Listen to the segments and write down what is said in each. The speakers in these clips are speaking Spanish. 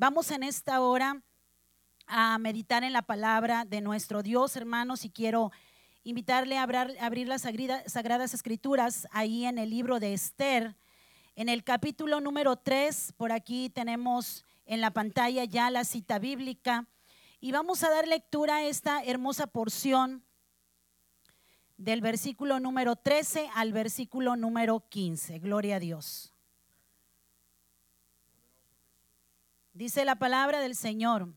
Vamos en esta hora a meditar en la palabra de nuestro Dios, hermanos, y quiero invitarle a abrir, las sagradas escrituras ahí en el libro de Esther, en el capítulo número 3, por aquí tenemos en la pantalla ya la cita bíblica, y vamos a dar lectura a esta hermosa porción del versículo número 13 al versículo número 15. Gloria a Dios. Dice la palabra del Señor,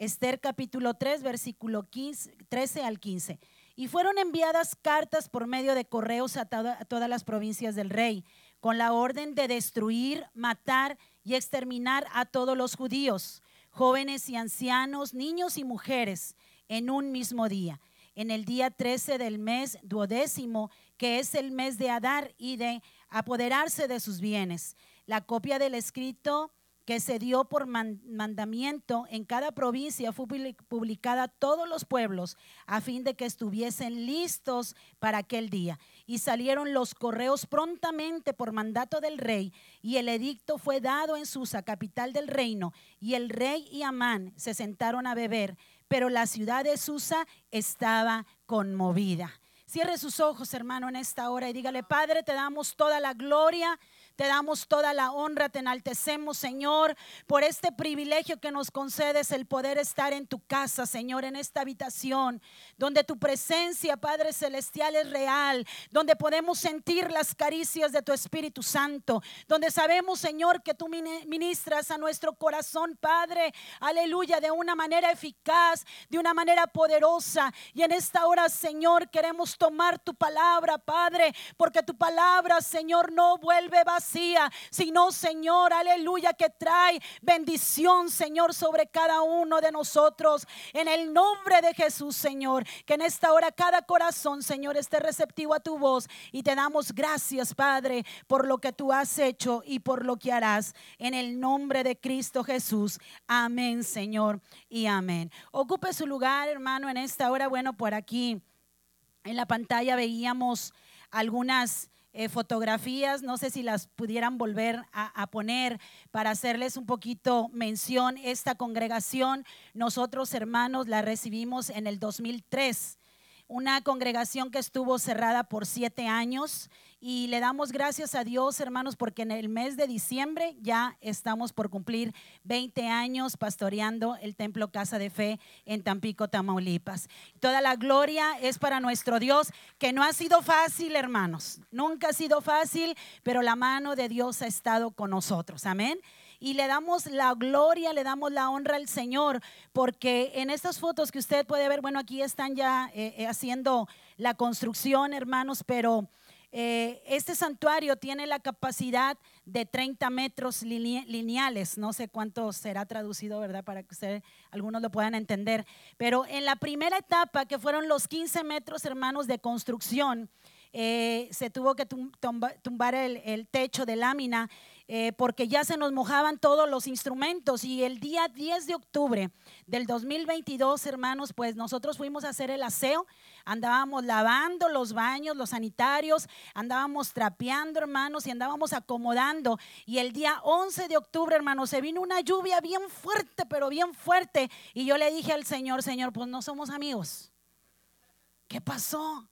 Esther capítulo 3, versículo 15, 13 al 15. Y fueron enviadas cartas por medio de correos a, todas las provincias del rey, con la orden de destruir, matar y exterminar a todos los judíos, jóvenes y ancianos, niños y mujeres, en un mismo día, en el día 13 del mes duodécimo, que es el mes de Adar, y de apoderarse de sus bienes. La copia del escrito que se dio por mandamiento en cada provincia fue publicada a todos los pueblos a fin de que estuviesen listos para aquel día. Y salieron los correos prontamente por mandato del rey y el edicto fue dado en Susa, capital del reino. Y el rey y Amán se sentaron a beber, pero la ciudad de Susa estaba conmovida. Cierre sus ojos, hermano, en esta hora y dígale, Padre, te damos toda la gloria te damos toda la honra, te enaltecemos, Señor, por este privilegio que nos concedes el poder estar en tu casa, Señor, en esta habitación, donde tu presencia, Padre Celestial, es real, donde podemos sentir las caricias de tu Espíritu Santo, donde sabemos, Señor, que tú ministras a nuestro corazón, Padre, aleluya, de una manera eficaz, de una manera poderosa. Y en esta hora, Señor, queremos tomar tu palabra, Padre, porque tu palabra, Señor, no vuelve vacía sino Señor, aleluya, que trae bendición, Señor, sobre cada uno de nosotros. En el nombre de Jesús, Señor, que en esta hora cada corazón, Señor, esté receptivo a tu voz y te damos gracias, Padre, por lo que tú has hecho y por lo que harás. En el nombre de Cristo Jesús. Amén, Señor, y amén. Ocupe su lugar, hermano, en esta hora. Bueno, por aquí en la pantalla veíamos algunas eh, fotografías, no sé si las pudieran volver a, poner para hacerles un poquito mención. Esta congregación, nosotros hermanos, la recibimos en el 2003 una congregación que estuvo cerrada por siete años y le damos gracias a Dios, hermanos, porque en el mes de diciembre ya estamos por cumplir 20 años pastoreando el Templo Casa de Fe en Tampico, Tamaulipas. Toda la gloria es para nuestro Dios, que no ha sido fácil, hermanos. Nunca ha sido fácil, pero la mano de Dios ha estado con nosotros. Amén y le damos la gloria, le damos la honra al Señor, porque en estas fotos que usted puede ver, bueno, aquí están ya eh, eh, haciendo la construcción, hermanos, pero eh, este santuario tiene la capacidad de 30 metros lineales. No sé cuánto será traducido, ¿verdad? Para que algunos lo puedan entender. Pero en la primera etapa, que fueron los 15 metros, hermanos, de construcción, se tuvo que tumbar el, techo de lámina eh, porque ya se nos mojaban todos los instrumentos y el día 10 de octubre del 2022, hermanos, pues nosotros fuimos a hacer el aseo, andábamos lavando los baños, los sanitarios, andábamos trapeando, hermanos, y andábamos acomodando. Y el día 11 de octubre, hermanos, se vino una lluvia bien fuerte, pero bien fuerte. Y yo le dije al Señor, Señor, pues no somos amigos. ¿Qué pasó?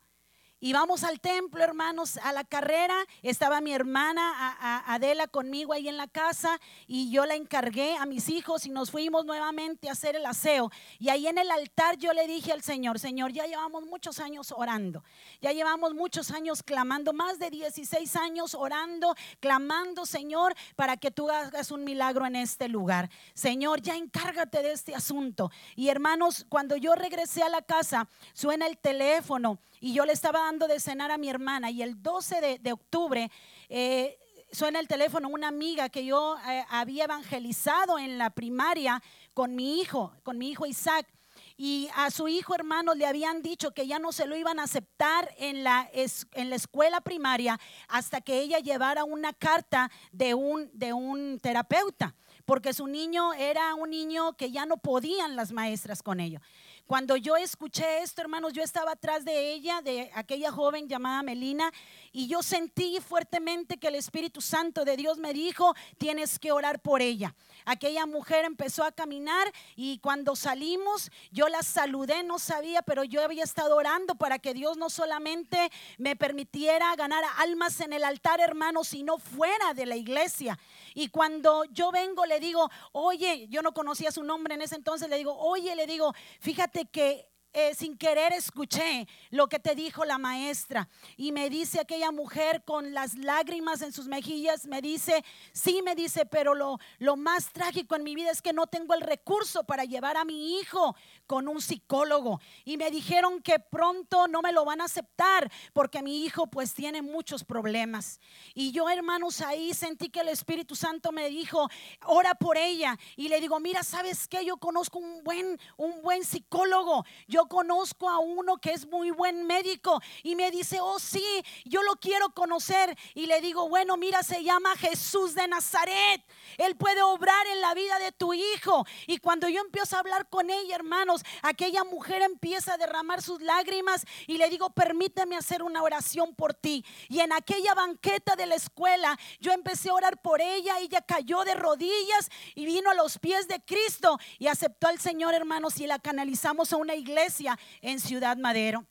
Y vamos al templo, hermanos, a la carrera. Estaba mi hermana Adela conmigo ahí en la casa y yo la encargué a mis hijos y nos fuimos nuevamente a hacer el aseo. Y ahí en el altar yo le dije al Señor, Señor, ya llevamos muchos años orando, ya llevamos muchos años clamando, más de 16 años orando, clamando, Señor, para que tú hagas un milagro en este lugar. Señor, ya encárgate de este asunto. Y hermanos, cuando yo regresé a la casa, suena el teléfono y yo le estaba dando de cenar a mi hermana y el 12 de, octubre eh, suena el teléfono una amiga que yo eh, había evangelizado en la primaria con mi hijo, con mi hijo Isaac. Y a su hijo hermano le habían dicho que ya no se lo iban a aceptar en la, en la escuela primaria hasta que ella llevara una carta de un, de un terapeuta, porque su niño era un niño que ya no podían las maestras con ello. Cuando yo escuché esto, hermanos, yo estaba atrás de ella, de aquella joven llamada Melina, y yo sentí fuertemente que el Espíritu Santo de Dios me dijo, tienes que orar por ella. Aquella mujer empezó a caminar y cuando salimos, yo la saludé, no sabía, pero yo había estado orando para que Dios no solamente me permitiera ganar almas en el altar, hermanos, sino fuera de la iglesia. Y cuando yo vengo, le digo, oye, yo no conocía su nombre en ese entonces, le digo, oye, le digo, fíjate que eh, sin querer escuché lo que te dijo la maestra. Y me dice aquella mujer con las lágrimas en sus mejillas, me dice, sí, me dice, pero lo, lo más trágico en mi vida es que no tengo el recurso para llevar a mi hijo con un psicólogo. Y me dijeron que pronto no me lo van a aceptar porque mi hijo pues tiene muchos problemas. Y yo, hermanos, ahí sentí que el Espíritu Santo me dijo, ora por ella. Y le digo, mira, ¿sabes qué? Yo conozco un buen, un buen psicólogo. Yo conozco a uno que es muy buen médico y me dice, oh sí, yo lo quiero conocer. Y le digo, bueno, mira, se llama Jesús de Nazaret. Él puede obrar en la vida de tu hijo. Y cuando yo empiezo a hablar con ella, hermanos, aquella mujer empieza a derramar sus lágrimas y le digo, permíteme hacer una oración por ti. Y en aquella banqueta de la escuela, yo empecé a orar por ella. Ella cayó de rodillas y vino a los pies de Cristo y aceptó al Señor, hermanos, y la canalizamos a una iglesia en Ciudad Madero.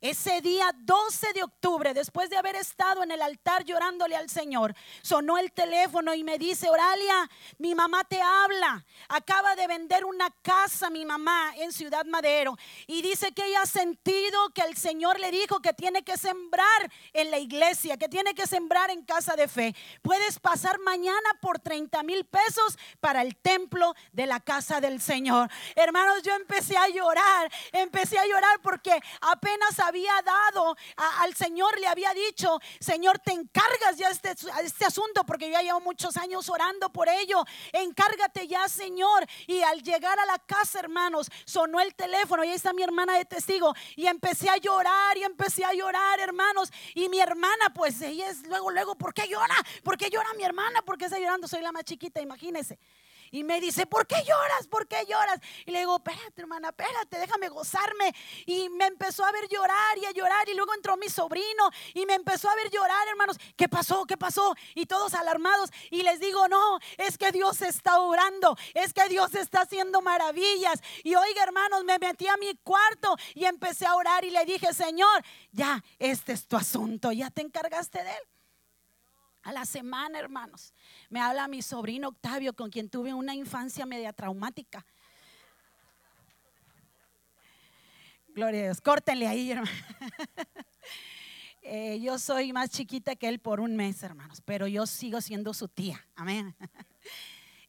Ese día 12 de octubre, después de haber estado en el altar llorándole al Señor, sonó el teléfono y me dice, Oralia, mi mamá te habla. Acaba de vender una casa mi mamá en Ciudad Madero y dice que ella ha sentido que el Señor le dijo que tiene que sembrar en la iglesia, que tiene que sembrar en casa de fe. Puedes pasar mañana por 30 mil pesos para el templo de la casa del Señor. Hermanos, yo empecé a llorar, empecé a llorar porque apenas había dado al Señor, le había dicho, Señor, te encargas ya este, este asunto, porque yo ya llevo muchos años orando por ello, encárgate ya, Señor. Y al llegar a la casa, hermanos, sonó el teléfono y ahí está mi hermana de testigo. Y empecé a llorar y empecé a llorar, hermanos. Y mi hermana, pues ella es luego, luego, ¿por qué llora? ¿Por qué llora mi hermana? ¿Por qué está llorando? Soy la más chiquita, imagínese. Y me dice, ¿por qué lloras? ¿Por qué lloras? Y le digo, espérate, hermana, espérate, déjame gozarme. Y me empezó a ver llorar y a llorar. Y luego entró mi sobrino y me empezó a ver llorar, hermanos. ¿Qué pasó? ¿Qué pasó? Y todos alarmados. Y les digo, no, es que Dios está orando. Es que Dios está haciendo maravillas. Y oiga, hermanos, me metí a mi cuarto y empecé a orar y le dije, Señor, ya, este es tu asunto. Ya te encargaste de él. A la semana, hermanos, me habla mi sobrino Octavio, con quien tuve una infancia media traumática. Gloria a Dios, córtenle ahí, hermano. Eh, yo soy más chiquita que él por un mes, hermanos, pero yo sigo siendo su tía. Amén.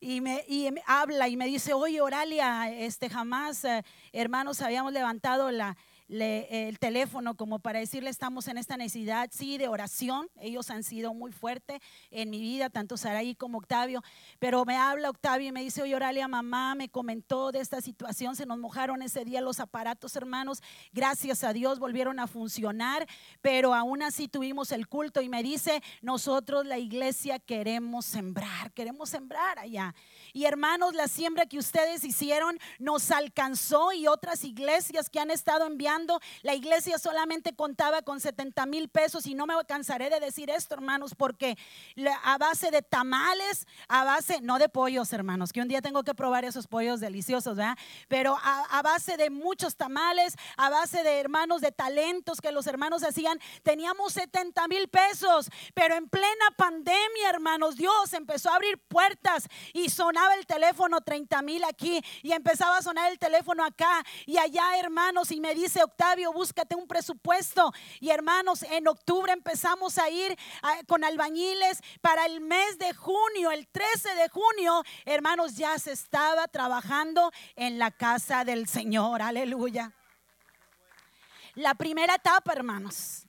Y me, y me habla y me dice, oye, Oralia, este, jamás, eh, hermanos, habíamos levantado la, el teléfono como para decirle estamos en esta necesidad, sí, de oración. Ellos han sido muy fuertes en mi vida, tanto Saraí como Octavio. Pero me habla Octavio y me dice, oye, Oralia, mamá me comentó de esta situación, se nos mojaron ese día los aparatos, hermanos. Gracias a Dios volvieron a funcionar, pero aún así tuvimos el culto y me dice, nosotros la iglesia queremos sembrar, queremos sembrar allá. Y hermanos, la siembra que ustedes hicieron nos alcanzó y otras iglesias que han estado enviando, la iglesia solamente contaba con 70 mil pesos y no me cansaré de decir esto, hermanos, porque a base de tamales, a base, no de pollos, hermanos, que un día tengo que probar esos pollos deliciosos, ¿verdad? Pero a, base de muchos tamales, a base de hermanos, de talentos que los hermanos hacían, teníamos 70 mil pesos, pero en plena pandemia, hermanos, Dios empezó a abrir puertas y sonar el teléfono 30 mil aquí y empezaba a sonar el teléfono acá y allá, hermanos, y me dice Octavio, búscate un presupuesto. Y hermanos, en octubre empezamos a ir con albañiles para el mes de junio, el 13 de junio, hermanos, ya se estaba trabajando en la casa del Señor. Aleluya. La primera etapa, hermanos,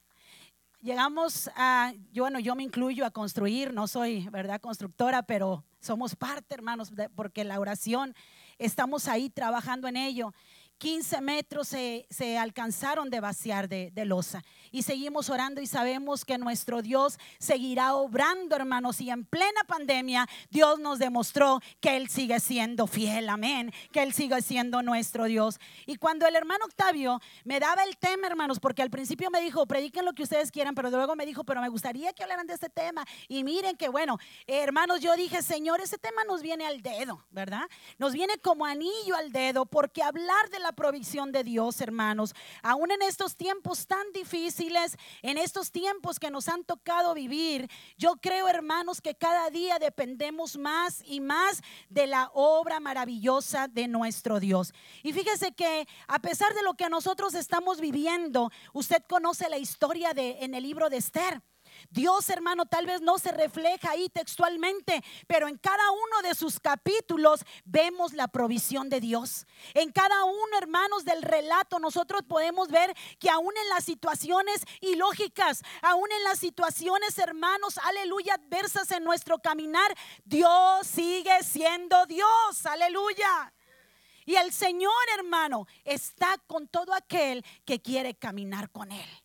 llegamos a, bueno, yo me incluyo a construir, no soy, ¿verdad?, constructora, pero somos parte, hermanos, porque la oración, estamos ahí trabajando en ello. 15 metros se, se alcanzaron de vaciar de, de, losa. Y seguimos orando y sabemos que nuestro Dios seguirá obrando, hermanos. Y en plena pandemia, Dios nos demostró que Él sigue siendo fiel, amén. Que Él sigue siendo nuestro Dios. Y cuando el hermano Octavio me daba el tema, hermanos, porque al principio me dijo, prediquen lo que ustedes quieran, pero luego me dijo, pero me gustaría que hablaran de este tema. Y miren que bueno, hermanos, yo dije, Señor, ese tema nos viene al dedo, ¿verdad? Nos viene como anillo al dedo, porque hablar de la provisión de Dios, hermanos. Aún en estos tiempos tan difíciles, en estos tiempos que nos han tocado vivir, yo creo, hermanos, que cada día dependemos más y más de la obra maravillosa de nuestro Dios. Y fíjese que a pesar de lo que nosotros estamos viviendo, usted conoce la historia de en el libro de Esther. Dios, hermano, tal vez no se refleja ahí textualmente, pero en cada uno de sus capítulos vemos la provisión de Dios. En cada uno, hermanos, del relato nosotros podemos ver que aún en las situaciones ilógicas, aún en las situaciones, hermanos, aleluya, adversas en nuestro caminar, Dios sigue siendo Dios, aleluya. Y el Señor, hermano, está con todo aquel que quiere caminar con Él.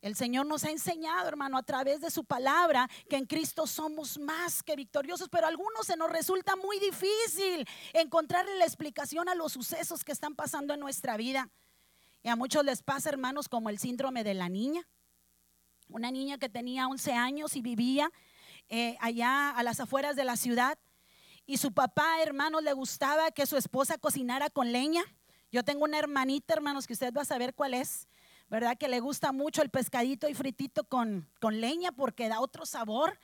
El Señor nos ha enseñado, hermano, a través de su palabra, que en Cristo somos más que victoriosos, pero a algunos se nos resulta muy difícil encontrarle la explicación a los sucesos que están pasando en nuestra vida. Y a muchos les pasa, hermanos, como el síndrome de la niña. Una niña que tenía 11 años y vivía eh, allá a las afueras de la ciudad. Y su papá, hermanos, le gustaba que su esposa cocinara con leña. Yo tengo una hermanita, hermanos, que usted va a saber cuál es ¿verdad? Que le gusta mucho el pescadito y fritito con, con leña porque da otro sabor.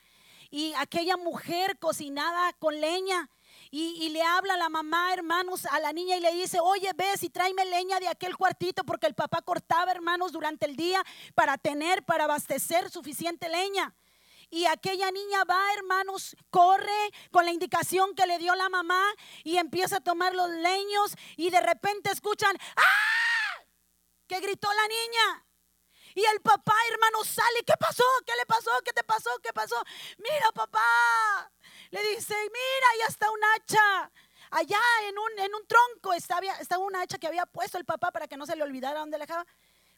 Y aquella mujer cocinada con leña. Y, le habla a la mamá, hermanos, a la niña y le dice, oye, ves y tráeme leña de aquel cuartito porque el papá cortaba, hermanos, durante el día para tener, para abastecer suficiente leña. Y aquella niña va, hermanos, corre con la indicación que le dio la mamá y empieza a tomar los leños y de repente escuchan, ¡ah! Que gritó la niña. Y el papá, hermano, sale. ¿Qué pasó? ¿Qué le pasó? ¿Qué te pasó? ¿Qué pasó? Mira, papá. Le dice, mira, ahí está un hacha. Allá en un, en un tronco estaba, estaba una hacha que había puesto el papá para que no se le olvidara dónde le dejaba.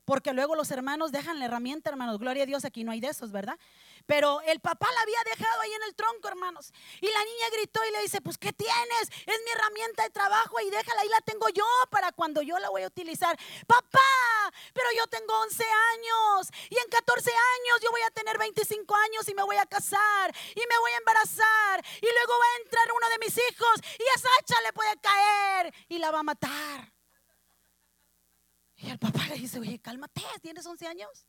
Porque luego los hermanos dejan la herramienta, hermanos. Gloria a Dios, aquí no hay de esos, ¿verdad? Pero el papá la había dejado ahí en el tronco, hermanos. Y la niña gritó y le dice, pues, ¿qué tienes? Es mi herramienta de trabajo y déjala, ahí la tengo yo para cuando yo la voy a utilizar. Papá, pero yo tengo 11 años y en 14 años yo voy a tener 25 años y me voy a casar y me voy a embarazar y luego va a entrar uno de mis hijos y esa hacha le puede caer y la va a matar. Y el papá le dice, oye, cálmate, ¿tienes 11 años?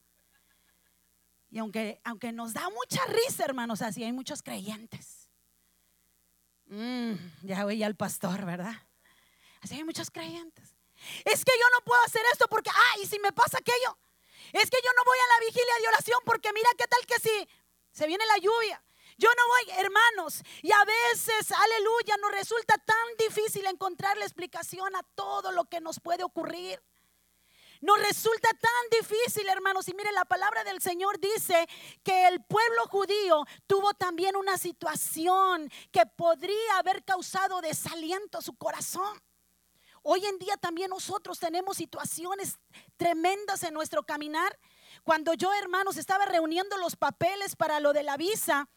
Y aunque, aunque nos da mucha risa, hermanos, así hay muchos creyentes. Mm, ya voy al pastor, ¿verdad? Así hay muchos creyentes. Es que yo no puedo hacer esto porque, ay, si me pasa aquello. Es que yo no voy a la vigilia de oración porque mira qué tal que si se viene la lluvia. Yo no voy, hermanos, y a veces, aleluya, nos resulta tan difícil encontrar la explicación a todo lo que nos puede ocurrir. Nos resulta tan difícil, hermanos. Y mire, la palabra del Señor dice que el pueblo judío tuvo también una situación que podría haber causado desaliento a su corazón. Hoy en día también nosotros tenemos situaciones tremendas en nuestro caminar. Cuando yo, hermanos, estaba reuniendo los papeles para lo de la visa,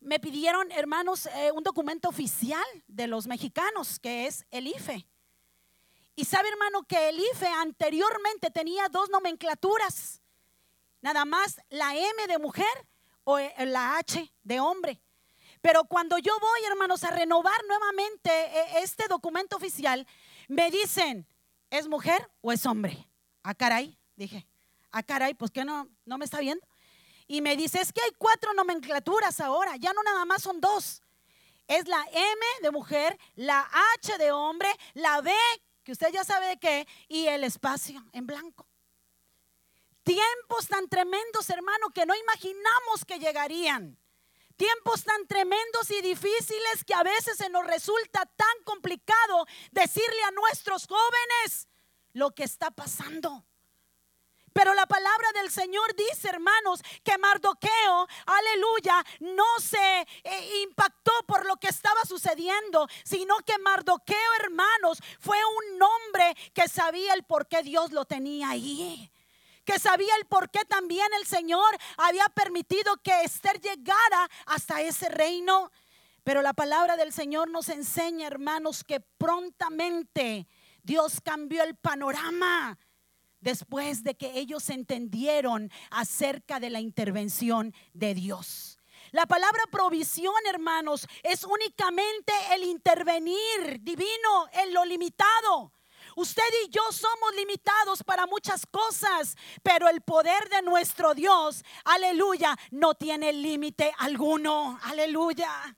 me pidieron, hermanos, eh, un documento oficial de los mexicanos, que es el IFE. Y sabe, hermano, que el IFE anteriormente tenía dos nomenclaturas. Nada más la M de mujer o eh, la H de hombre. Pero cuando yo voy, hermanos, a renovar nuevamente eh, este documento oficial, me dicen, ¿es mujer o es hombre? Ah, caray, dije. Ah, caray, pues que no, no me está viendo. Y me dice, es que hay cuatro nomenclaturas ahora, ya no nada más son dos. Es la M de mujer, la H de hombre, la B que usted ya sabe de qué, y el espacio en blanco. Tiempos tan tremendos, hermano, que no imaginamos que llegarían. Tiempos tan tremendos y difíciles que a veces se nos resulta tan complicado decirle a nuestros jóvenes lo que está pasando. Pero la palabra del Señor dice, hermanos, que Mardoqueo, aleluya, no se eh, impactó por lo que estaba sucediendo, sino que Mardoqueo, hermanos, fue un hombre que sabía el por qué Dios lo tenía ahí que sabía el por qué también el Señor había permitido que Esther llegara hasta ese reino. Pero la palabra del Señor nos enseña, hermanos, que prontamente Dios cambió el panorama después de que ellos entendieron acerca de la intervención de Dios. La palabra provisión, hermanos, es únicamente el intervenir divino en lo limitado. Usted y yo somos limitados para muchas cosas, pero el poder de nuestro Dios, aleluya, no tiene límite alguno. Aleluya.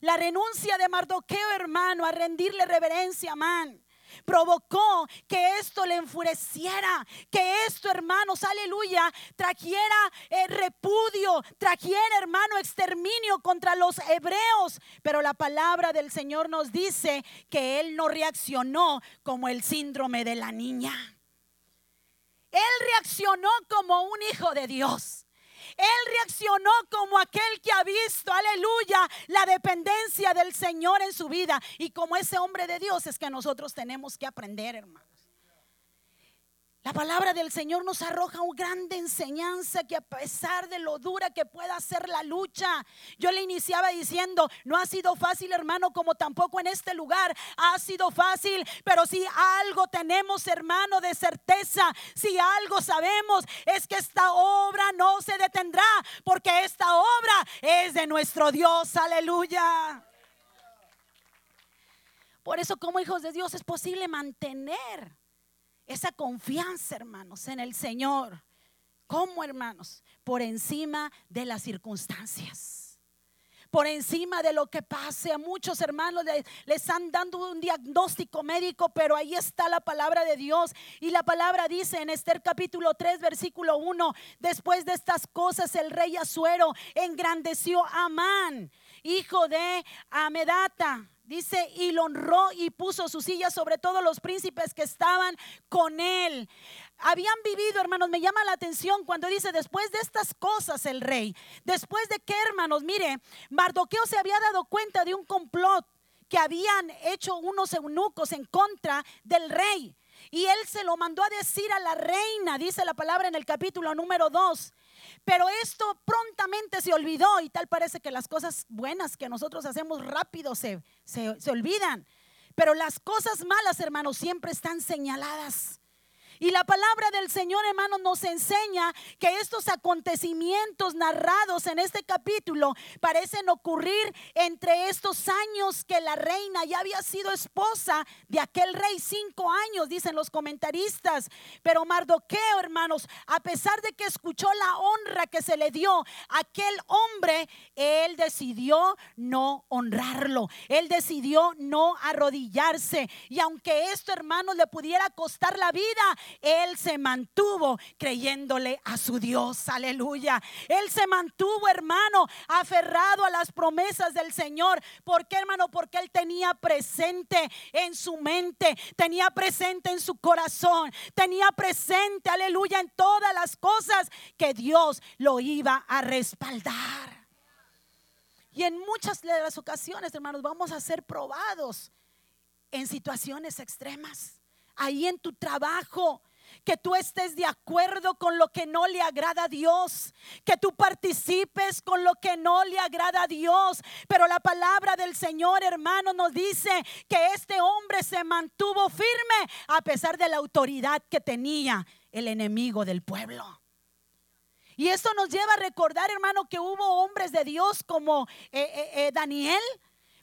La renuncia de Mardoqueo, hermano, a rendirle reverencia, man provocó que esto le enfureciera, que esto, hermanos, aleluya, trajera eh, repudio, trajera, hermano, exterminio contra los hebreos. Pero la palabra del Señor nos dice que él no reaccionó como el síndrome de la niña. Él reaccionó como un hijo de Dios. Él reaccionó como aquel que ha visto, aleluya, la dependencia del Señor en su vida. Y como ese hombre de Dios es que nosotros tenemos que aprender, hermano. La palabra del Señor nos arroja una grande enseñanza que a pesar de lo dura que pueda ser la lucha, yo le iniciaba diciendo, no ha sido fácil hermano, como tampoco en este lugar ha sido fácil, pero si algo tenemos hermano de certeza, si algo sabemos, es que esta obra no se detendrá, porque esta obra es de nuestro Dios, aleluya. Por eso como hijos de Dios es posible mantener esa confianza, hermanos, en el Señor. ¿Cómo, hermanos? Por encima de las circunstancias por encima de lo que pase. A muchos hermanos les, están dando un diagnóstico médico, pero ahí está la palabra de Dios. Y la palabra dice en Esther capítulo 3, versículo 1, después de estas cosas el rey Azuero engrandeció a Amán, hijo de Amedata Dice, y lo honró y puso su silla sobre todos los príncipes que estaban con él. Habían vivido, hermanos, me llama la atención cuando dice, después de estas cosas el rey, después de que, hermanos, mire, Mardoqueo se había dado cuenta de un complot que habían hecho unos eunucos en contra del rey. Y él se lo mandó a decir a la reina, dice la palabra en el capítulo número 2. Pero esto prontamente se olvidó y tal parece que las cosas buenas que nosotros hacemos rápido se, se, se olvidan. Pero las cosas malas, hermanos, siempre están señaladas. Y la palabra del Señor, hermano, nos enseña que estos acontecimientos narrados en este capítulo parecen ocurrir entre estos años que la reina ya había sido esposa de aquel rey, cinco años, dicen los comentaristas. Pero Mardoqueo, hermanos, a pesar de que escuchó la honra que se le dio a aquel hombre, él decidió no honrarlo. Él decidió no arrodillarse. Y aunque esto, hermanos, le pudiera costar la vida, él se mantuvo creyéndole a su Dios. Aleluya. Él se mantuvo, hermano, aferrado a las promesas del Señor. ¿Por qué, hermano? Porque él tenía presente en su mente, tenía presente en su corazón, tenía presente, aleluya, en todas las cosas que Dios lo iba a respaldar. Y en muchas de las ocasiones, hermanos, vamos a ser probados en situaciones extremas. Ahí en tu trabajo, que tú estés de acuerdo con lo que no le agrada a Dios, que tú participes con lo que no le agrada a Dios. Pero la palabra del Señor, hermano, nos dice que este hombre se mantuvo firme a pesar de la autoridad que tenía el enemigo del pueblo. Y esto nos lleva a recordar, hermano, que hubo hombres de Dios como eh, eh, eh, Daniel,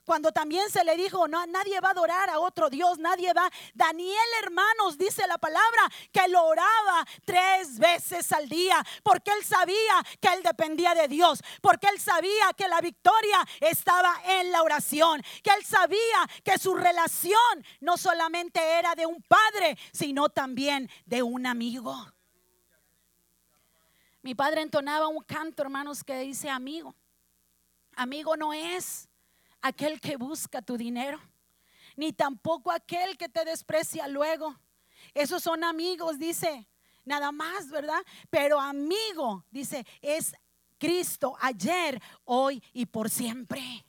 cuando también se le dijo, no, nadie va a adorar a otro Dios, nadie va. Daniel, hermanos, dice la palabra, que lo oraba tres veces al día, porque él sabía que él dependía de Dios, porque él sabía que la victoria estaba en la oración, que él sabía que su relación no solamente era de un padre, sino también de un amigo. Mi padre entonaba un canto, hermanos, que dice amigo. Amigo no es aquel que busca tu dinero, ni tampoco aquel que te desprecia luego. Esos son amigos, dice. nada más, ¿verdad? Pero amigo, dice, es Cristo ayer, hoy y por siempre.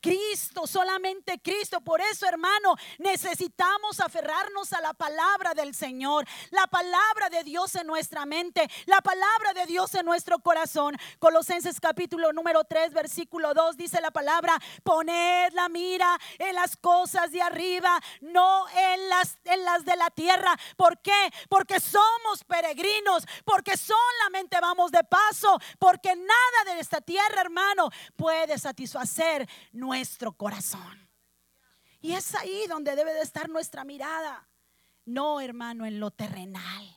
Cristo, solamente Cristo. Por eso, hermano, necesitamos aferrarnos a la palabra del Señor, la palabra de Dios en nuestra mente, la palabra de Dios en nuestro corazón. Colosenses capítulo número 3, versículo 2 dice la palabra, poned la mira en las cosas de arriba, no en las, en las de la tierra. ¿Por qué? Porque somos peregrinos, porque solamente vamos de paso, porque nada de esta tierra, hermano, puede satisfacer nuestro corazón. Y es ahí donde debe de estar nuestra mirada. No, hermano, en lo terrenal.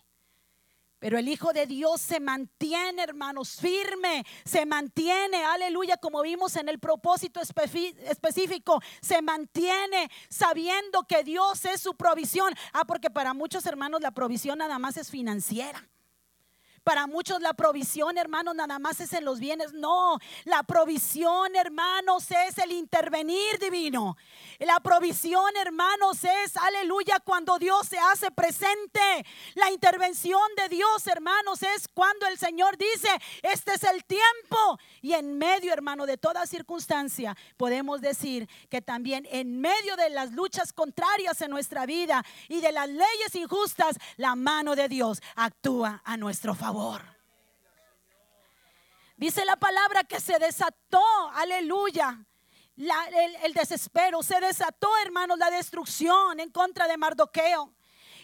Pero el Hijo de Dios se mantiene, hermanos, firme, se mantiene, aleluya, como vimos en el propósito específico, se mantiene sabiendo que Dios es su provisión. Ah, porque para muchos hermanos la provisión nada más es financiera. Para muchos la provisión, hermanos, nada más es en los bienes. No, la provisión, hermanos, es el intervenir divino. La provisión, hermanos, es, aleluya, cuando Dios se hace presente. La intervención de Dios, hermanos, es cuando el Señor dice, este es el tiempo. Y en medio, hermano, de toda circunstancia, podemos decir que también en medio de las luchas contrarias en nuestra vida y de las leyes injustas, la mano de Dios actúa a nuestro favor. Dice la palabra que se desató, aleluya. el, desespero, se desató, hermanos, la destrucción en contra de Mardoqueo.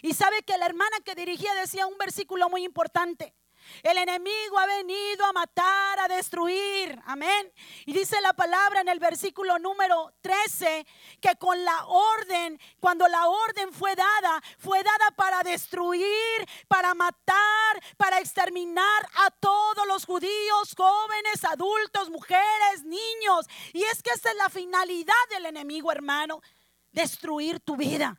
Y sabe que la hermana que dirigía decía un versículo muy importante. El enemigo ha venido a matar, a destruir. Amén. Y dice la palabra en el versículo número 13 que con la orden, cuando la orden fue dada, fue dada para destruir, para matar, para exterminar a todos los judíos, jóvenes, adultos, mujeres, niños. Y es que esa es la finalidad del enemigo, hermano. Destruir tu vida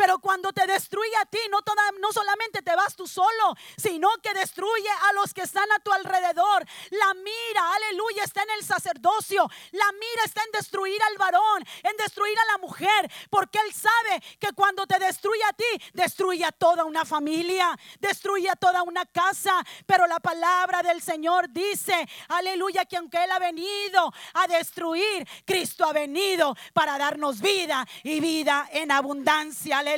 pero cuando te destruye a ti, no, toda, no solamente te vas tú solo, sino que destruye a los que están a tu alrededor. La mira, aleluya, está en el sacerdocio. La mira está en destruir al varón, en destruir a la mujer, porque él sabe que cuando te destruye a ti, destruye a toda una familia, destruye a toda una casa. Pero la palabra del Señor dice, aleluya, que aunque Él ha venido a destruir, Cristo ha venido para darnos vida y vida en abundancia.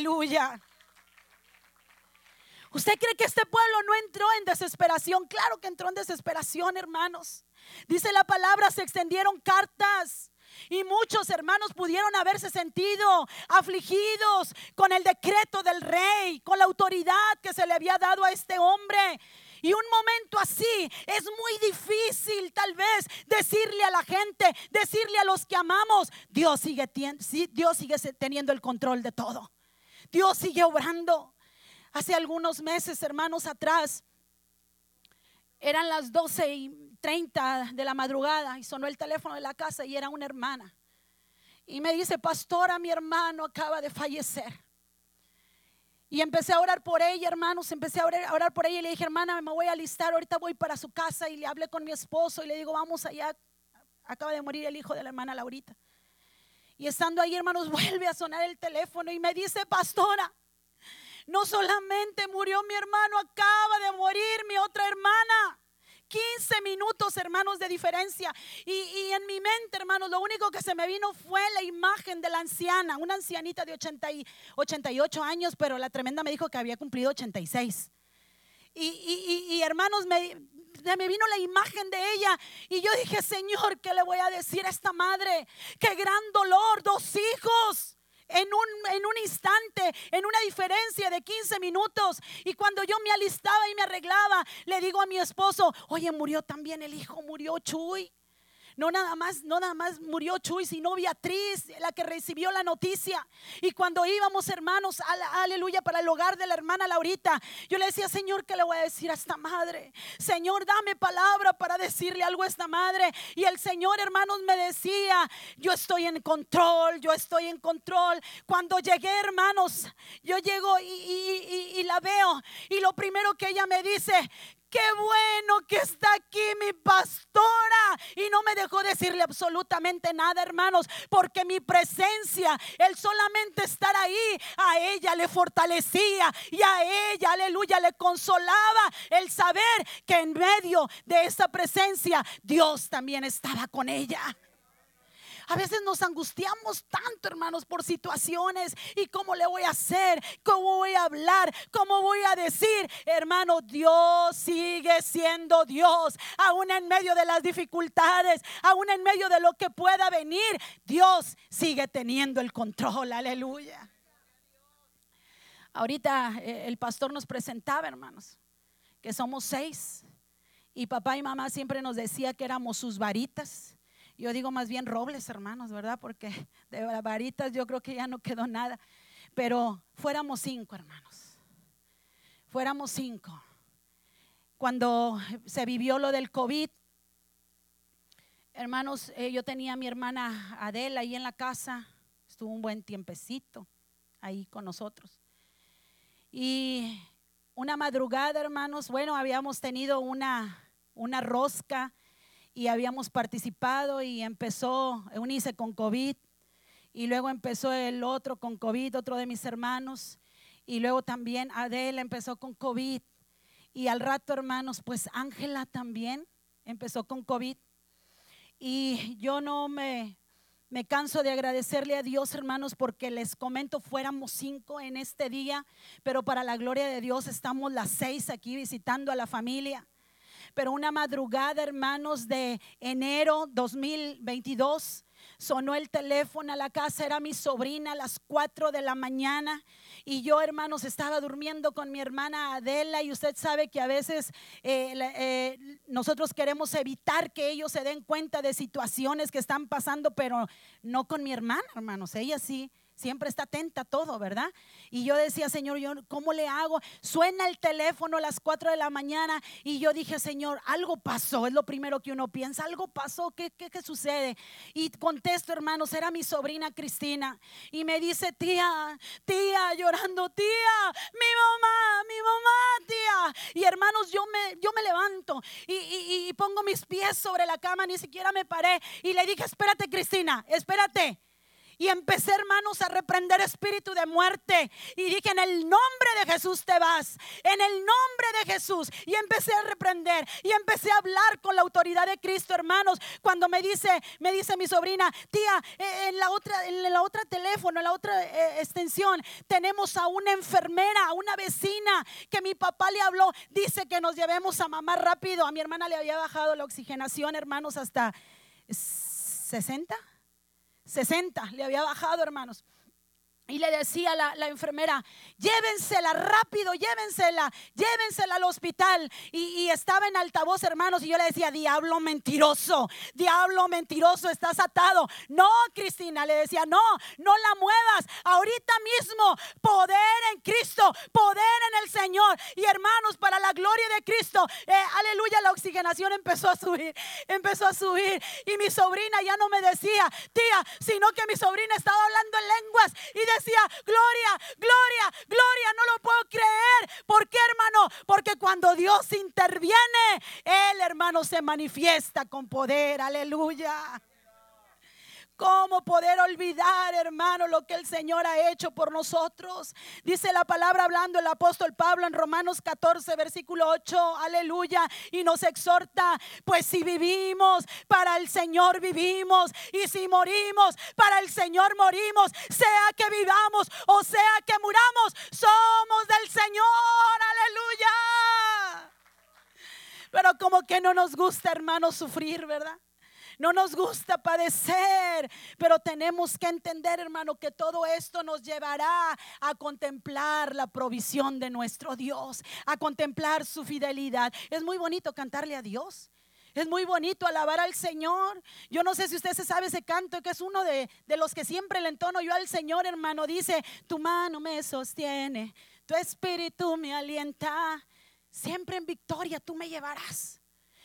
¿Usted cree que este pueblo no entró en desesperación? Claro que entró en desesperación, hermanos. Dice la palabra, se extendieron cartas. Y muchos hermanos pudieron haberse sentido afligidos con el decreto del rey, con la autoridad que se le había dado a este hombre. Y un momento así es muy difícil tal vez decirle a la gente, decirle a los que amamos, Dios sigue, Dios sigue teniendo el control de todo. Dios sigue obrando. Hace algunos meses, hermanos, atrás, eran las 12 y 30 de la madrugada y sonó el teléfono de la casa y era una hermana. Y me dice, pastora, mi hermano acaba de fallecer. Y empecé a orar por ella, hermanos, empecé a orar, a orar, por ella y le dije, hermana, me voy a alistar, ahorita voy para su casa y le hablé con mi esposo y le digo, vamos allá, acaba de morir el hijo de la hermana Laurita. Y estando ahí, hermanos, vuelve a sonar el teléfono y me dice, pastora, no solamente murió mi hermano, acaba de morir mi otra hermana. 15 minutos, hermanos, de diferencia. Y, en mi mente, hermanos, lo único que se me vino fue la imagen de la anciana, una ancianita de 80 y, 88 años, pero la tremenda me dijo que había cumplido 86. Y, y, y, hermanos, me, me vino la imagen de ella y yo dije, Señor, ¿qué le voy a decir a esta madre? Qué gran dolor, dos hijos. En un, en un, instante, en una diferencia de 15 minutos. Y cuando yo me alistaba y me arreglaba, le digo a mi esposo, oye, murió también el hijo, murió Chuy. No nada más, no nada más murió Chuy, sino Beatriz, la que recibió la noticia. Y cuando íbamos, hermanos, aleluya, para el hogar de la hermana Laurita, yo le decía, Señor, ¿qué le voy a decir a esta madre? Señor, dame palabra para decirle algo a esta madre. Y el Señor, hermanos, me decía, yo estoy en control, yo estoy en control. Cuando llegué, hermanos, yo llego y la veo. Y lo primero que ella me dice, qué bueno que está aquí mi pastora. Y no me dejó decirle absolutamente nada, hermanos, porque mi presencia, el solamente estar ahí, a ella le fortalecía y a ella, aleluya, le consolaba el saber que en medio de esa presencia Dios también estaba con ella. A veces nos angustiamos tanto, hermanos, por situaciones y cómo le voy a hacer, cómo voy a hablar, cómo voy a decir. Hermano, Dios sigue siendo Dios, aún en medio de las dificultades, aún en medio de lo que pueda venir. Dios sigue teniendo el control, aleluya. Ahorita eh, el pastor nos presentaba, hermanos, que somos seis. Y papá y mamá siempre nos decía que éramos sus varitas. Yo digo más bien robles, hermanos, ¿verdad? Porque de varitas yo creo que ya no quedó nada. Pero fuéramos cinco, hermanos. Fuéramos cinco. Cuando se vivió lo del COVID, hermanos, eh, yo tenía a mi hermana Adela ahí en la casa. Estuvo un buen tiempecito ahí con nosotros. Y una madrugada, hermanos, bueno, habíamos tenido una, una rosca y habíamos participado y empezó Eunice con COVID y luego empezó el otro con COVID, otro de mis hermanos y luego también Adela empezó con COVID y al rato hermanos pues Ángela también empezó con COVID. Y yo no me, me canso de agradecerle a Dios, hermanos, porque les comento, fuéramos cinco en este día, pero para la gloria de Dios estamos las seis aquí visitando a la familia pero una madrugada, hermanos, de enero 2022, sonó el teléfono a la casa, era mi sobrina a las 4 de la mañana. Y yo, hermanos, estaba durmiendo con mi hermana Adela. Y usted sabe que a veces eh, eh, nosotros queremos evitar que ellos se den cuenta de situaciones que están pasando, pero no con mi hermana, hermanos, ella sí siempre está atenta a todo, ¿verdad? Y yo decía, Señor, yo, ¿cómo le hago? Suena el teléfono a las 4 de la mañana y yo dije, Señor, algo pasó, es lo primero que uno piensa, algo pasó, ¿qué, qué, qué sucede? Y contesto, hermanos, era mi sobrina Cristina y me dice, tía, tía, llorando, tía, mi mamá, mi mamá, tía. Y hermanos, yo me, yo me levanto y, y, y pongo mis pies sobre la cama, ni siquiera me paré y le dije, espérate, Cristina, espérate. Y empecé, hermanos, a reprender espíritu de muerte. Y dije, en el nombre de Jesús te vas. En el nombre de Jesús. Y empecé a reprender. Y empecé a hablar con la autoridad de Cristo, hermanos. Cuando me dice, me dice mi sobrina, tía, eh, en la otra, en la otra teléfono, en la otra eh, extensión, tenemos a una enfermera, a una vecina que mi papá le habló. Dice que nos llevemos a mamá rápido. A mi hermana le había bajado la oxigenación, hermanos, hasta 60. 60, le había bajado, hermanos. Y le decía la, la, enfermera, llévensela rápido, llévensela, llévensela al hospital. Y, estaba en altavoz, hermanos, y yo le decía, diablo mentiroso, diablo mentiroso, estás atado. No, Cristina, le decía, no, no la muevas. Ahorita mismo, poder en Cristo, poder en el Señor. Y hermanos, para la gloria de Cristo, eh, aleluya, la oxigenación empezó a subir, empezó a subir. Y mi sobrina ya no me decía, tía, sino que mi sobrina estaba hablando en lenguas y decía, gloria, gloria, gloria, no lo puedo creer. ¿Por qué, hermano? Porque cuando Dios interviene, el hermano, se manifiesta con poder. Aleluya. ¿Cómo poder olvidar, hermano, lo que el Señor ha hecho por nosotros? Dice la palabra hablando el apóstol Pablo en Romanos 14, versículo 8, aleluya, y nos exhorta, pues si vivimos, para el Señor vivimos, y si morimos, para el Señor morimos, sea que vivamos o sea que muramos, somos del Señor, aleluya. Pero como que no nos gusta, hermano, sufrir, ¿verdad? No nos gusta padecer, pero tenemos que entender, hermano, que todo esto nos llevará a contemplar la provisión de nuestro Dios, a contemplar su fidelidad. Es muy bonito cantarle a Dios. Es muy bonito alabar al Señor. Yo no sé si usted se sabe ese canto, que es uno de, de, los que siempre le entono yo al Señor, hermano. Dice, tu mano me sostiene, tu espíritu me alienta. Siempre en victoria tú me llevarás.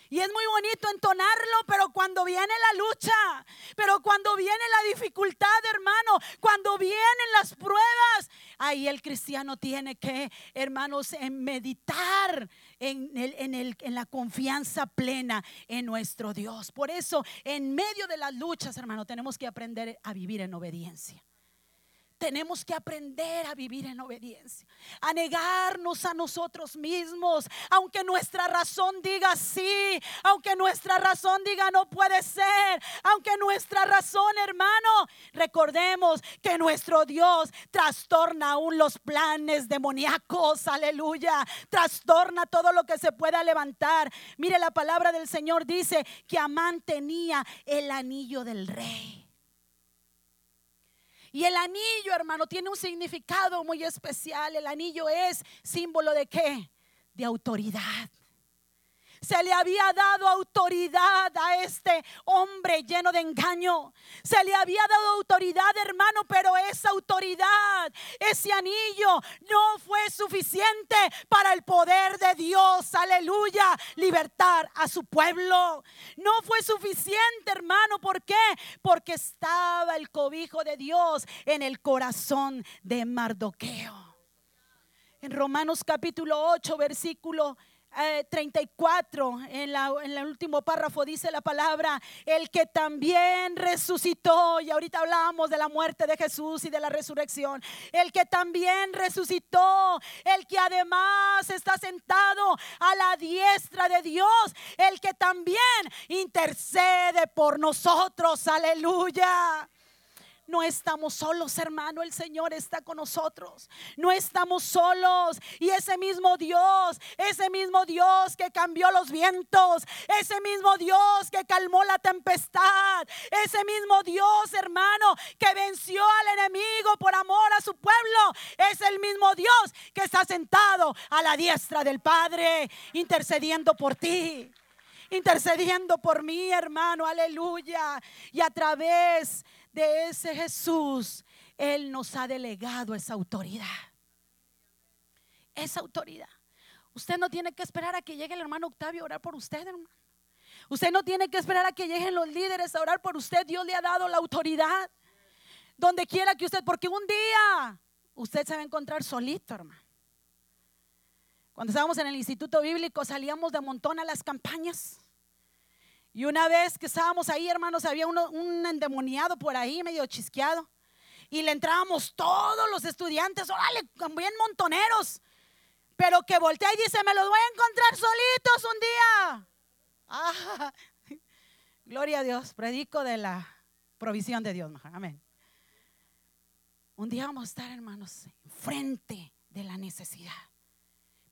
Y es muy bonito entonarlo, pero cuando viene la lucha, pero cuando viene la dificultad, hermano, cuando vienen las pruebas, ahí el cristiano tiene que, hermanos, en meditar en, en, el, en la confianza plena en nuestro Dios. Por eso, en medio de las luchas, hermano, tenemos que aprender a vivir en obediencia. Tenemos que aprender a vivir en obediencia, a negarnos a nosotros mismos, aunque nuestra razón diga sí, aunque nuestra razón diga no puede ser, aunque nuestra razón, hermano, recordemos que nuestro Dios trastorna aún los planes demoníacos, aleluya, trastorna todo lo que se pueda levantar. Mire, la palabra del Señor dice que Amán tenía el anillo del rey. Y el anillo, hermano, tiene un significado muy especial. El anillo es símbolo de qué? De autoridad. Se le había dado autoridad a este hombre lleno de engaño. Se le había dado autoridad, hermano, pero esa autoridad, ese anillo no fue suficiente para el poder de Dios. Aleluya. Libertar a su pueblo. No fue suficiente, hermano. ¿Por qué? Porque estaba el cobijo de Dios en el corazón de Mardoqueo. En Romanos capítulo 8, versículo 34, eh, en, en, el último párrafo dice la palabra, el que también resucitó, y ahorita hablamos de la muerte de Jesús y de la resurrección, el que también resucitó, el que además está sentado a la diestra de Dios, el que también intercede por nosotros, aleluya. No estamos solos, hermano. El Señor está con nosotros. No estamos solos. Y ese mismo Dios, ese mismo Dios que cambió los vientos, ese mismo Dios que calmó la tempestad, ese mismo Dios, hermano, que venció al enemigo por amor a su pueblo, es el mismo Dios que está sentado a la diestra del Padre, intercediendo por ti intercediendo por mí, hermano, aleluya. Y a través de ese Jesús, Él nos ha delegado esa autoridad. Esa autoridad. Usted no tiene que esperar a que llegue el hermano Octavio a orar por usted, hermano. Usted no tiene que esperar a que lleguen los líderes a orar por usted. Dios le ha dado la autoridad. Donde quiera que usted, porque un día usted se va a encontrar solito, hermano. Cuando estábamos en el instituto bíblico salíamos de montón a las campañas. Y una vez que estábamos ahí, hermanos, había un endemoniado por ahí, medio chisqueado. Y le entrábamos todos los estudiantes, órale, bien montoneros. Pero que voltea y dice, me los voy a encontrar solitos un día. Ah, gloria a Dios, predico de la provisión de Dios. Amén. Un día vamos a estar, hermanos, enfrente de la necesidad.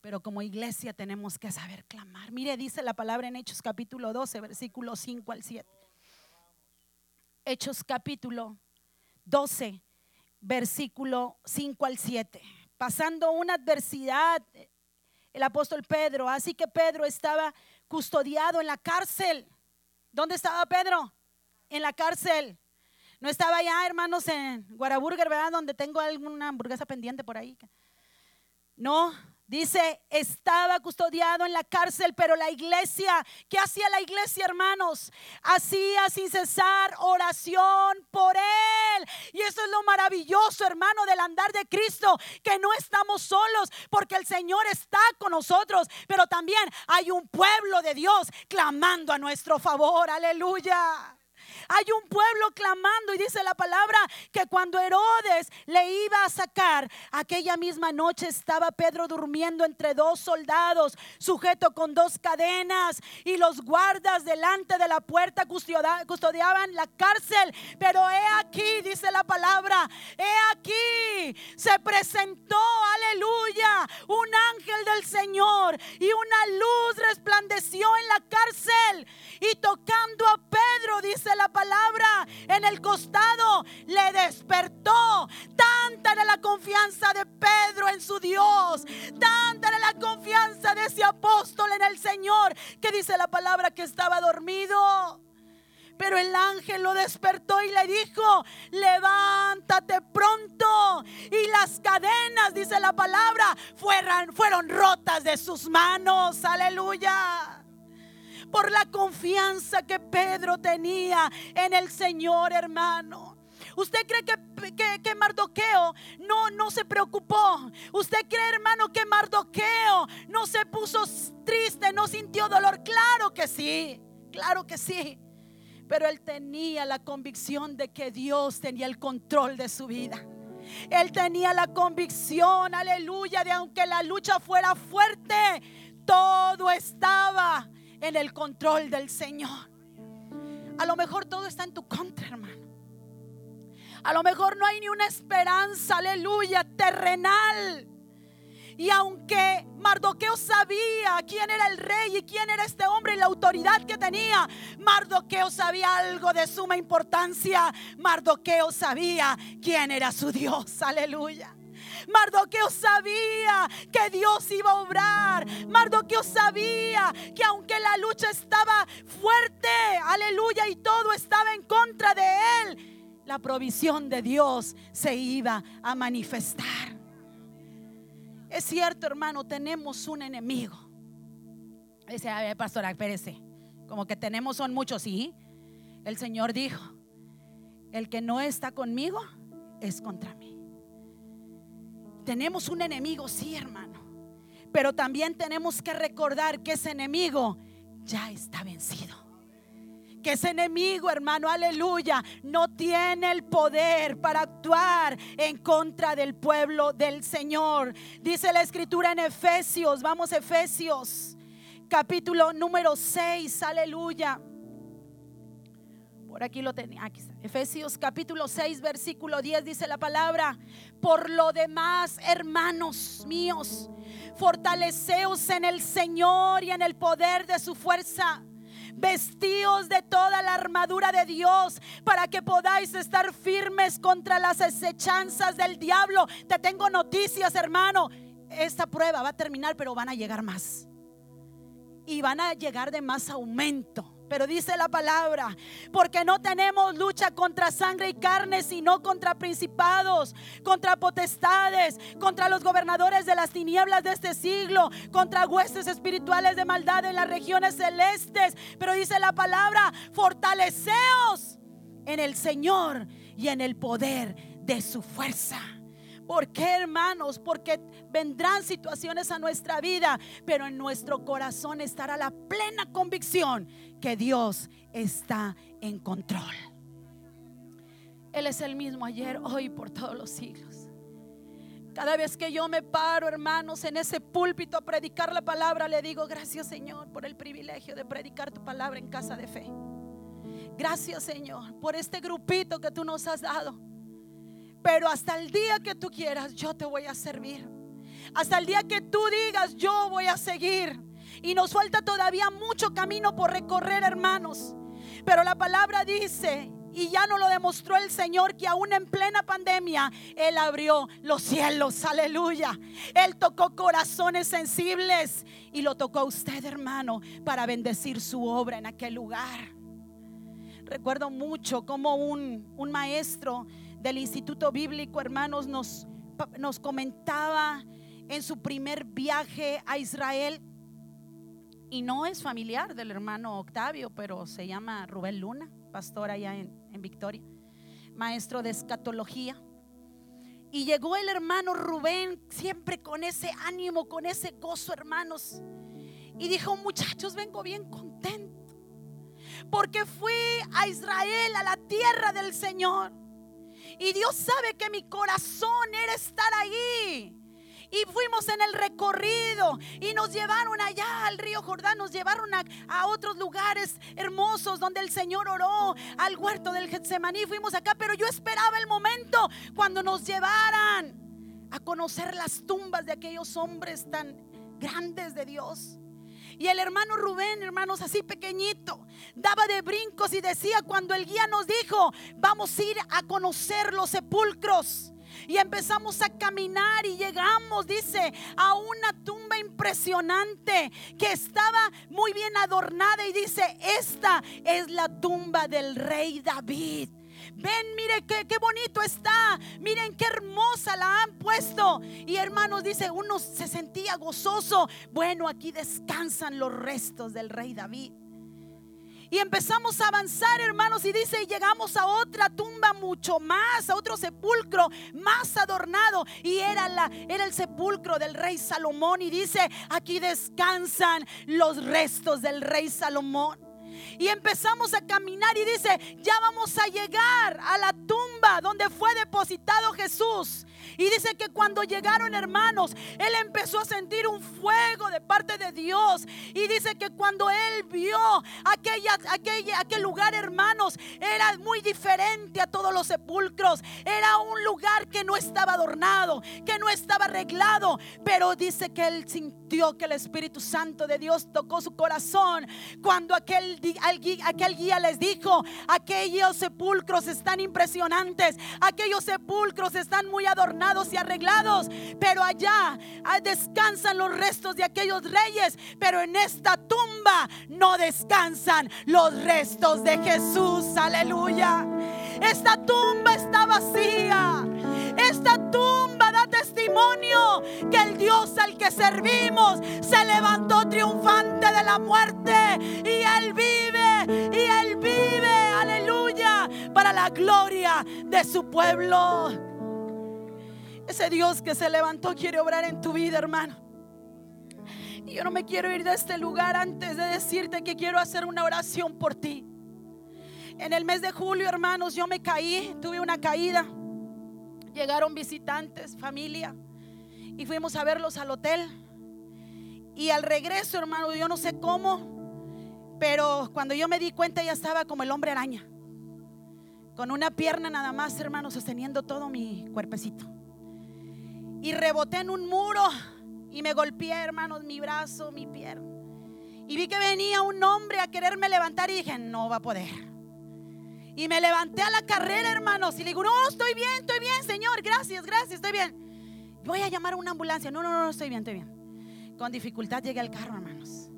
Pero como iglesia tenemos que saber clamar. Mire, dice la palabra en Hechos capítulo 12, versículo 5 al 7. Hechos capítulo 12, versículo 5 al 7. Pasando una adversidad, el apóstol Pedro, así que Pedro estaba custodiado en la cárcel. ¿Dónde estaba Pedro? En la cárcel. No estaba allá, hermanos, en Guaraburger, ¿verdad? Donde tengo alguna hamburguesa pendiente por ahí. No, Dice, estaba custodiado en la cárcel, pero la iglesia, ¿qué hacía la iglesia, hermanos? Hacía sin cesar oración por él. Y eso es lo maravilloso, hermano, del andar de Cristo, que no estamos solos porque el Señor está con nosotros, pero también hay un pueblo de Dios clamando a nuestro favor. Aleluya. Hay un pueblo clamando y dice la palabra que cuando Herodes le iba a sacar, aquella misma noche estaba Pedro durmiendo entre dos soldados, sujeto con dos cadenas y los guardas delante de la puerta custodiaban la cárcel. Pero he aquí, dice la palabra, he aquí, se presentó, aleluya, un ángel del Señor y una luz resplandeció en la cárcel y tocando a Pedro, dice la palabra en el costado le despertó. Tanta era la confianza de Pedro en su Dios. Tanta era la confianza de ese apóstol en el Señor que dice la palabra que estaba dormido. Pero el ángel lo despertó y le dijo, levántate pronto. Y las cadenas, dice la palabra, fueron rotas de sus manos. Aleluya por la confianza que Pedro tenía en el Señor, hermano. ¿Usted cree que, que, Mardoqueo no, no se preocupó. ¿Usted cree, hermano, que Mardoqueo no se puso triste, no sintió dolor? Claro que sí, claro que sí. Pero él tenía la convicción de que Dios tenía el control de su vida. Él tenía la convicción, aleluya, de aunque la lucha fuera fuerte, todo estaba en el control del Señor. A lo mejor todo está en tu contra, hermano. A lo mejor no hay ni una esperanza, aleluya, terrenal. Y aunque Mardoqueo sabía quién era el rey y quién era este hombre y la autoridad que tenía, Mardoqueo sabía algo de suma importancia. Mardoqueo sabía quién era su Dios. Aleluya. Mardoqueo sabía que Dios iba a obrar. Mardoqueo sabía que aunque la lucha estaba fuerte, aleluya, y todo estaba en contra de él, la provisión de Dios se iba a manifestar. Es cierto, hermano, tenemos un enemigo. Dice, a ver, pastora, espérese. Como que tenemos son muchos, sí. El Señor dijo, el que no está conmigo es contra mí. Tenemos un enemigo, sí, hermano. Pero también tenemos que recordar que ese enemigo ya está vencido. Que ese enemigo, hermano, aleluya, no tiene el poder para actuar en contra del pueblo del Señor. Dice la escritura en Efesios, vamos Efesios, capítulo número 6, aleluya. Por aquí lo tenía. Aquí Efesios capítulo 6, versículo 10 dice la palabra. Por lo demás, hermanos míos, fortaleceos en el Señor y en el poder de su fuerza. Vestíos de toda la armadura de Dios para que podáis estar firmes contra las acechanzas del diablo. Te tengo noticias, hermano. Esta prueba va a terminar, pero van a llegar más. Y van a llegar de más aumento. Pero dice la palabra, porque no tenemos lucha contra sangre y carne, sino contra principados, contra potestades, contra los gobernadores de las tinieblas de este siglo, contra huestes espirituales de maldad en las regiones celestes. Pero dice la palabra, fortaleceos en el Señor y en el poder de su fuerza. ¿Por qué, hermanos? Porque vendrán situaciones a nuestra vida, pero en nuestro corazón estará la plena convicción que Dios está en control. Él es el mismo ayer, hoy, por todos los siglos. Cada vez que yo me paro, hermanos, en ese púlpito a predicar la palabra, le digo, gracias Señor por el privilegio de predicar tu palabra en casa de fe. Gracias Señor por este grupito que tú nos has dado. Pero hasta el día que tú quieras, yo te voy a servir. Hasta el día que tú digas, yo voy a seguir. Y nos falta todavía mucho camino por recorrer, hermanos. Pero la palabra dice, y ya nos lo demostró el Señor, que aún en plena pandemia, Él abrió los cielos, aleluya. Él tocó corazones sensibles y lo tocó a usted, hermano, para bendecir su obra en aquel lugar. Recuerdo mucho como un, un maestro del Instituto Bíblico, hermanos, nos, nos comentaba en su primer viaje a Israel. Y no es familiar del hermano Octavio, pero se llama Rubén Luna, pastor allá en, en Victoria, maestro de escatología. Y llegó el hermano Rubén siempre con ese ánimo, con ese gozo, hermanos. Y dijo, muchachos, vengo bien contento. Porque fui a Israel, a la tierra del Señor. Y Dios sabe que mi corazón era estar ahí. Y fuimos en el recorrido y nos llevaron allá al río Jordán, nos llevaron a, otros lugares hermosos donde el Señor oró, al huerto del Getsemaní. Fuimos acá, pero yo esperaba el momento cuando nos llevaran a conocer las tumbas de aquellos hombres tan grandes de Dios. Y el hermano Rubén, hermanos, así pequeñito, daba de brincos y decía cuando el guía nos dijo, vamos a ir a conocer los sepulcros. Y empezamos a caminar y llegamos, dice, a una tumba impresionante que estaba muy bien adornada y dice, esta es la tumba del rey David. Ven, mire qué, bonito está. Miren qué hermosa la han puesto. Y hermanos, dice, uno se sentía gozoso. Bueno, aquí descansan los restos del rey David. Y empezamos a avanzar, hermanos, y dice, y llegamos a otra tumba mucho más, a otro sepulcro más adornado. Y era, la, era el sepulcro del rey Salomón. Y dice, aquí descansan los restos del rey Salomón. Y empezamos a caminar y dice, ya vamos a llegar a la tumba donde fue depositado Jesús. Y dice que cuando llegaron hermanos, él empezó a sentir un fuego de parte de Dios. Y dice que cuando él vio aquella, aquella, aquel lugar, hermanos, era muy diferente a todos los sepulcros. Era un lugar que no estaba adornado, que no estaba arreglado. Pero dice que él sintió que el Espíritu Santo de Dios tocó su corazón cuando aquel, aquel guía les dijo, aquellos sepulcros están impresionantes, aquellos sepulcros están muy adornados y arreglados, pero allá descansan los restos de aquellos reyes, pero en esta tumba no descansan los restos de Jesús, aleluya. Esta tumba está vacía. Esta tumba da testimonio que el Dios al que servimos se levantó triunfante de la muerte y Él vive, y Él vive, aleluya, para la gloria de su pueblo. Ese Dios que se levantó quiere obrar en tu vida, hermano. Y yo no me quiero ir de este lugar antes de decirte que quiero hacer una oración por ti. En el mes de julio, hermanos, yo me caí, tuve una caída. Llegaron visitantes, familia, y fuimos a verlos al hotel. Y al regreso, hermano, yo no sé cómo, pero cuando yo me di cuenta ya estaba como el hombre araña. Con una pierna nada más, hermano, sosteniendo todo mi cuerpecito y reboté en un muro y me golpeé, hermanos, mi brazo, mi pierna. Y vi que venía un hombre a quererme levantar y dije, no va a poder. Y me levanté a la carrera, hermanos, y le digo, no, estoy bien, estoy bien, Señor, gracias, gracias, estoy bien. Voy a llamar a una ambulancia. No, no, no, estoy bien, estoy bien. Con dificultad llegué al carro, hermanos.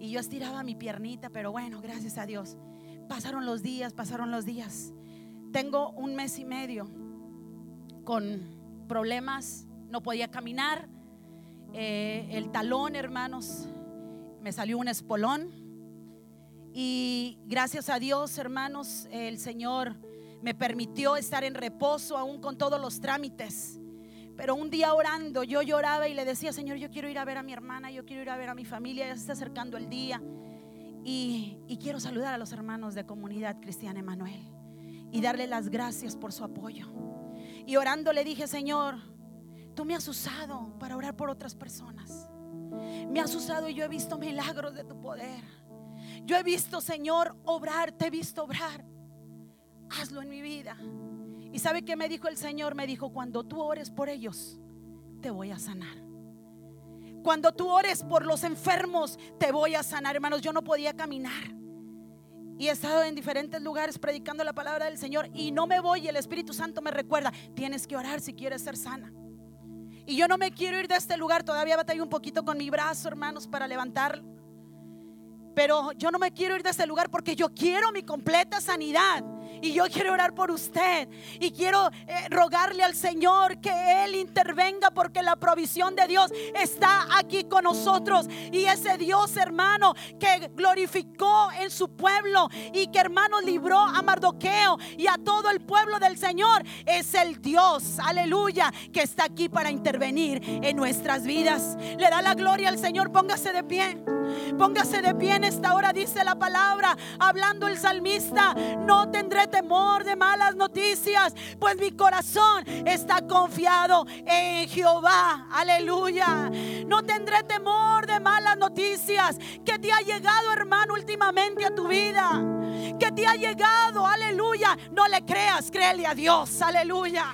Y yo estiraba mi piernita, pero bueno, gracias a Dios. Pasaron los días, pasaron los días. Tengo un mes y medio con problemas no podía caminar. Eh, el talón, hermanos, me salió un espolón. Y gracias a Dios, hermanos, el Señor me permitió estar en reposo aún con todos los trámites. Pero un día orando, yo lloraba y le decía, Señor, yo quiero ir a ver a mi hermana, yo quiero ir a ver a mi familia, ya se está acercando el día. Y, y quiero saludar a los hermanos de Comunidad Cristiana Emanuel y darle las gracias por su apoyo. Y orando le dije, Señor, Tú me has usado para orar por otras personas. Me has usado y yo he visto milagros de tu poder. Yo he visto, Señor, obrar, te he visto obrar. Hazlo en mi vida. ¿Y sabe qué me dijo el Señor? Me dijo, cuando tú ores por ellos, te voy a sanar. Cuando tú ores por los enfermos, te voy a sanar. Hermanos, yo no podía caminar. Y he estado en diferentes lugares predicando la palabra del Señor y no me voy el Espíritu Santo me recuerda, tienes que orar si quieres ser sana. Y yo no me quiero ir de este lugar. Todavía batallo un poquito con mi brazo, hermanos, para levantarlo. Pero yo no me quiero ir de este lugar porque yo quiero mi completa sanidad. Y yo quiero orar por usted. Y quiero eh, rogarle al Señor que Él intervenga porque la provisión de Dios está aquí con nosotros. Y ese Dios, hermano, que glorificó en su pueblo y que, hermano, libró a Mardoqueo y a todo el pueblo del Señor, es el Dios, aleluya, que está aquí para intervenir en nuestras vidas. Le da la gloria al Señor. Póngase de pie. Póngase de pie en esta hora, dice la palabra, hablando el salmista. No tendré temor de malas noticias, pues mi corazón está confiado en Jehová. Aleluya. No tendré temor de malas noticias. Que te ha llegado, hermano, últimamente a tu vida. Que te ha llegado, aleluya. No le creas, créele a Dios. Aleluya.